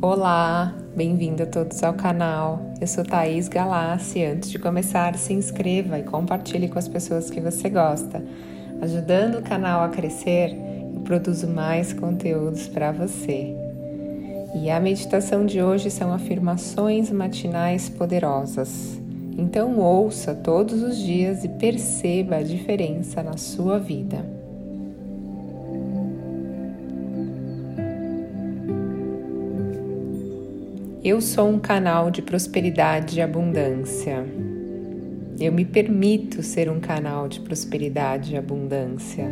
Olá, bem-vindo a todos ao canal. Eu sou Thaís Galassi. Antes de começar, se inscreva e compartilhe com as pessoas que você gosta. Ajudando o canal a crescer, eu produzo mais conteúdos para você. E a meditação de hoje são afirmações matinais poderosas. Então ouça todos os dias e perceba a diferença na sua vida. Eu sou um canal de prosperidade e abundância. Eu me permito ser um canal de prosperidade e abundância.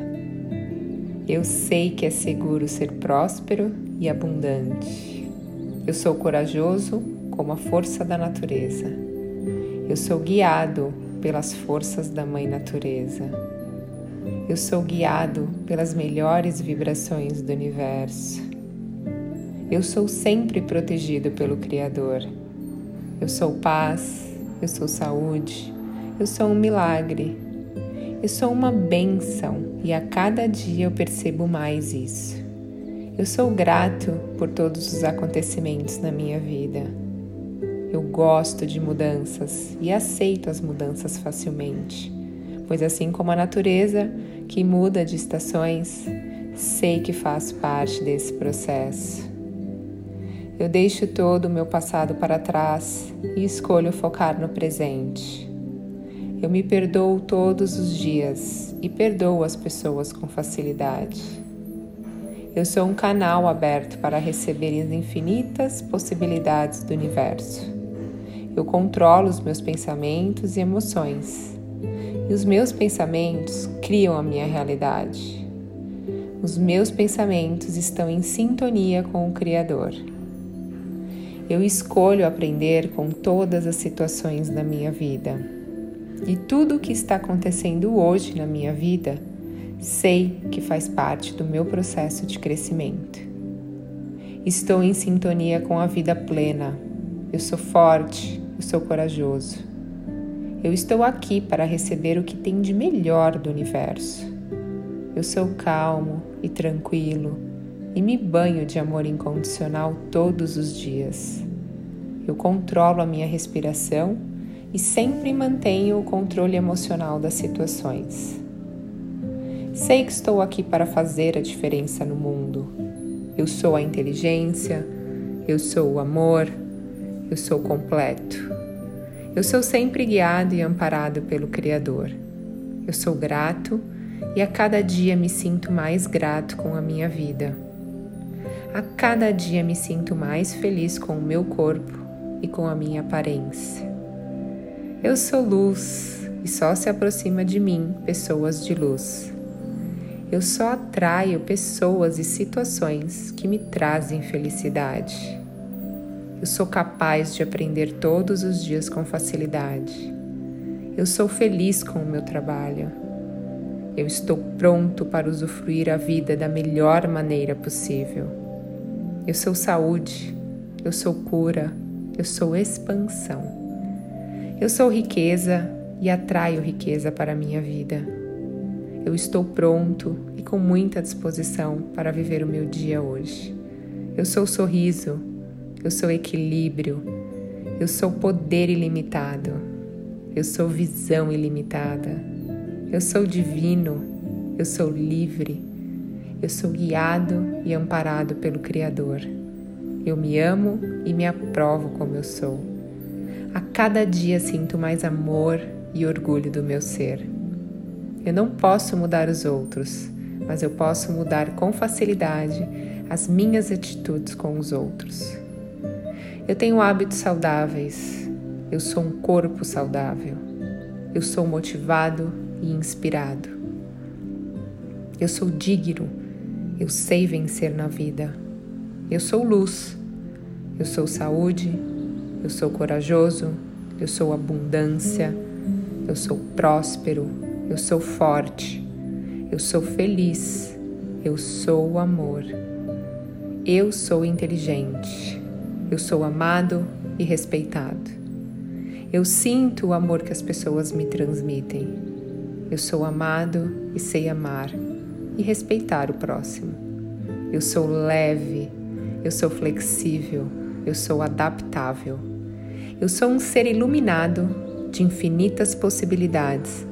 Eu sei que é seguro ser próspero e abundante. Eu sou corajoso como a força da natureza. Eu sou guiado pelas forças da Mãe Natureza. Eu sou guiado pelas melhores vibrações do universo. Eu sou sempre protegido pelo Criador. Eu sou paz, eu sou saúde, eu sou um milagre. Eu sou uma bênção e a cada dia eu percebo mais isso. Eu sou grato por todos os acontecimentos na minha vida. Eu gosto de mudanças e aceito as mudanças facilmente, pois assim como a natureza que muda de estações, sei que faço parte desse processo. Eu deixo todo o meu passado para trás e escolho focar no presente. Eu me perdoo todos os dias e perdoo as pessoas com facilidade. Eu sou um canal aberto para receber as infinitas possibilidades do universo. Eu controlo os meus pensamentos e emoções, e os meus pensamentos criam a minha realidade. Os meus pensamentos estão em sintonia com o Criador. Eu escolho aprender com todas as situações da minha vida. E tudo o que está acontecendo hoje na minha vida, sei que faz parte do meu processo de crescimento. Estou em sintonia com a vida plena. Eu sou forte, eu sou corajoso. Eu estou aqui para receber o que tem de melhor do universo. Eu sou calmo e tranquilo e me banho de amor incondicional todos os dias. Eu controlo a minha respiração e sempre mantenho o controle emocional das situações. Sei que estou aqui para fazer a diferença no mundo. Eu sou a inteligência, eu sou o amor, eu sou completo. Eu sou sempre guiado e amparado pelo Criador. Eu sou grato e a cada dia me sinto mais grato com a minha vida. A cada dia me sinto mais feliz com o meu corpo e com a minha aparência. Eu sou luz e só se aproxima de mim pessoas de luz. Eu só atraio pessoas e situações que me trazem felicidade. Eu sou capaz de aprender todos os dias com facilidade. Eu sou feliz com o meu trabalho. Eu estou pronto para usufruir a vida da melhor maneira possível. Eu sou saúde, eu sou cura, eu sou expansão. Eu sou riqueza e atraio riqueza para a minha vida. Eu estou pronto e com muita disposição para viver o meu dia hoje. Eu sou sorriso, eu sou equilíbrio, eu sou poder ilimitado, eu sou visão ilimitada, eu sou divino, eu sou livre eu sou guiado e amparado pelo Criador. Eu me amo e me aprovo como eu sou. A cada dia sinto mais amor e orgulho do meu ser. Eu não posso mudar os outros, mas eu posso mudar com facilidade as minhas atitudes com os outros. Eu tenho hábitos saudáveis. Eu sou um corpo saudável. Eu sou motivado e inspirado. Eu sou digno eu sei vencer na vida. Eu sou luz. Eu sou saúde. Eu sou corajoso. Eu sou abundância. Eu sou próspero. Eu sou forte. Eu sou feliz. Eu sou amor. Eu sou inteligente. Eu sou amado e respeitado. Eu sinto o amor que as pessoas me transmitem. Eu sou amado e sei amar e respeitar o próximo. Eu sou leve, eu sou flexível, eu sou adaptável. Eu sou um ser iluminado de infinitas possibilidades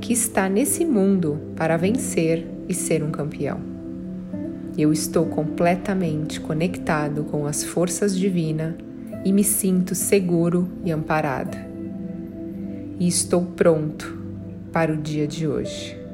que está nesse mundo para vencer e ser um campeão. Eu estou completamente conectado com as forças divinas e me sinto seguro e amparado. E estou pronto para o dia de hoje.